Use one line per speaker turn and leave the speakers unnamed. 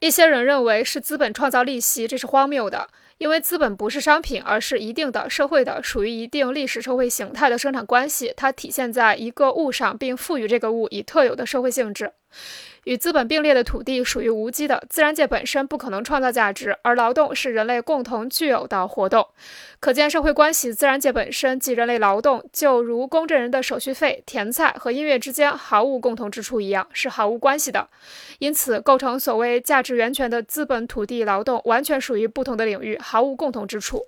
一些人认为是资本创造利息，这是荒谬的。因为资本不是商品，而是一定的社会的、属于一定历史社会形态的生产关系，它体现在一个物上，并赋予这个物以特有的社会性质。与资本并列的土地属于无机的，自然界本身不可能创造价值，而劳动是人类共同具有的活动。可见社会关系，自然界本身即人类劳动，就如公证人的手续费、甜菜和音乐之间毫无共同之处一样，是毫无关系的。因此，构成所谓价值源泉的资本、土地、劳动，完全属于不同的领域，毫无共同之处。